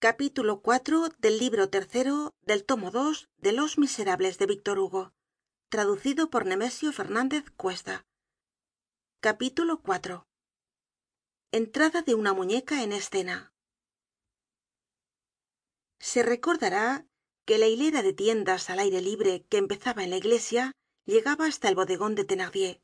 capítulo iv del libro tercero del tomo dos de los miserables de víctor hugo traducido por nemesio fernandez cuesta. Capítulo iv entrada de una muñeca en escena. Se recordará que la hilera de tiendas al aire libre que empezaba en la iglesia llegaba hasta el bodegon de thenardier.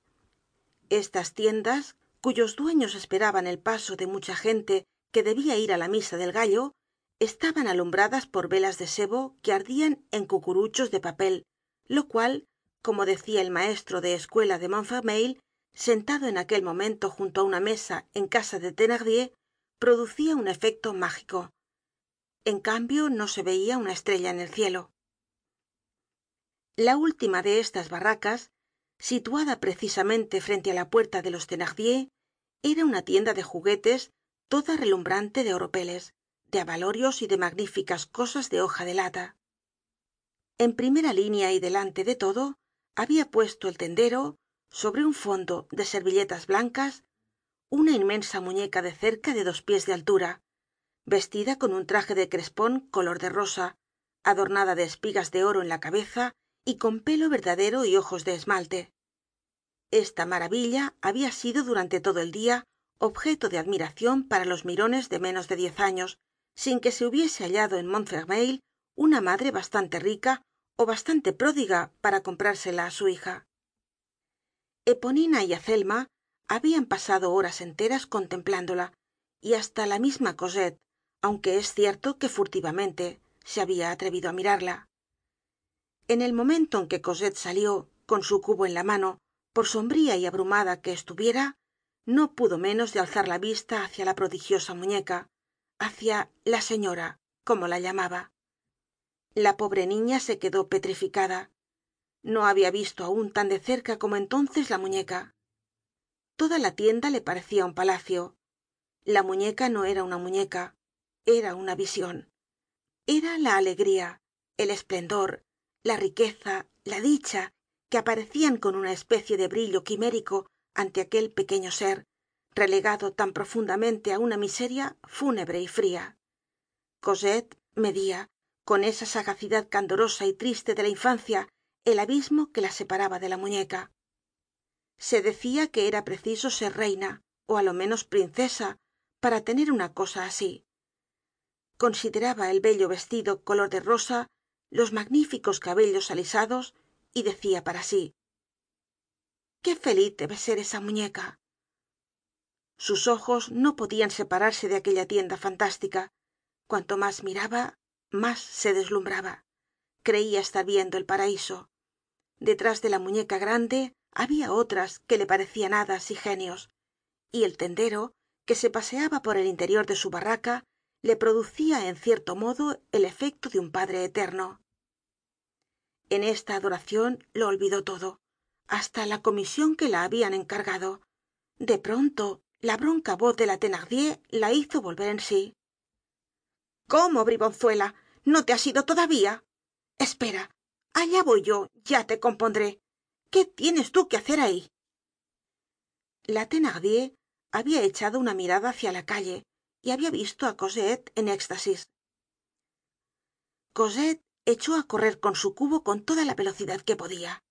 Estas tiendas cuyos dueños esperaban el paso de mucha gente que debía ir á la misa del gallo estaban alumbradas por velas de sebo que ardían en cucuruchos de papel lo cual como decía el maestro de escuela de montfermeil sentado en aquel momento junto á una mesa en casa de thenardier producía un efecto mágico. En cambio no se veía una estrella en el cielo. La última de estas barracas situada precisamente frente á la puerta de los thenardier era una tienda de juguetes toda relumbrante de oropeles de abalorios y de magníficas cosas de hoja de lata. En primera línea y delante de todo había puesto el tendero sobre un fondo de servilletas blancas una inmensa muñeca de cerca de dos pies de altura vestida con un traje de crespon color de rosa adornada de espigas de oro en la cabeza y con pelo verdadero y ojos de esmalte. Esta maravilla había sido durante todo el día objeto de admiracion para los mirones de menos de diez años sin que se hubiese hallado en montfermeil una madre bastante rica ó bastante pródiga para comprársela á su hija. Eponina y azelma habían pasado horas enteras contemplándola y hasta la misma cosette aunque es cierto que furtivamente se había atrevido á mirarla. En el momento en que cosette salió con su cubo en la mano por sombría y abrumada que estuviera no pudo menos de alzar la vista hacia la prodigiosa muñeca hacia la señora como la llamaba. La pobre niña se quedó petrificada. No había visto aún tan de cerca como entonces la muñeca. Toda la tienda le parecia un palacio. La muñeca no era una muñeca era una vision era la alegría el esplendor la riqueza la dicha que aparecian con una especie de brillo quimérico ante aquel pequeño ser relegado tan profundamente á una miseria fúnebre y fría. Cosette media con esa sagacidad candorosa y triste de la infancia el abismo que la separaba de la muñeca. Se decia que era preciso ser reina ó á lo menos princesa para tener una cosa así. Consideraba el bello vestido color de rosa los magníficos cabellos alisados y decia para sí qué feliz debe ser esa muñeca sus ojos no podian separarse de aquella tienda fantástica. Cuanto mas miraba mas se deslumbraba. Creia estar viendo el paraíso. Detrás de la muñeca grande había otras que le parecian hadas y genios y el tendero que se paseaba por el interior de su barraca le producia en cierto modo el efecto de un padre eterno. En esta adoracion lo olvidó todo hasta la comision que la habian encargado. De pronto la bronca voz de la thenardier la hizo volver en sí. Cómo bribonzuela no te has ido todavía espera allá voy yo ya te compondré. Qué tienes tú que hacer ahí la thenardier había echado una mirada hacia la calle y había visto á cosette en éxtasis. Cosette echó á correr con su cubo con toda la velocidad que podia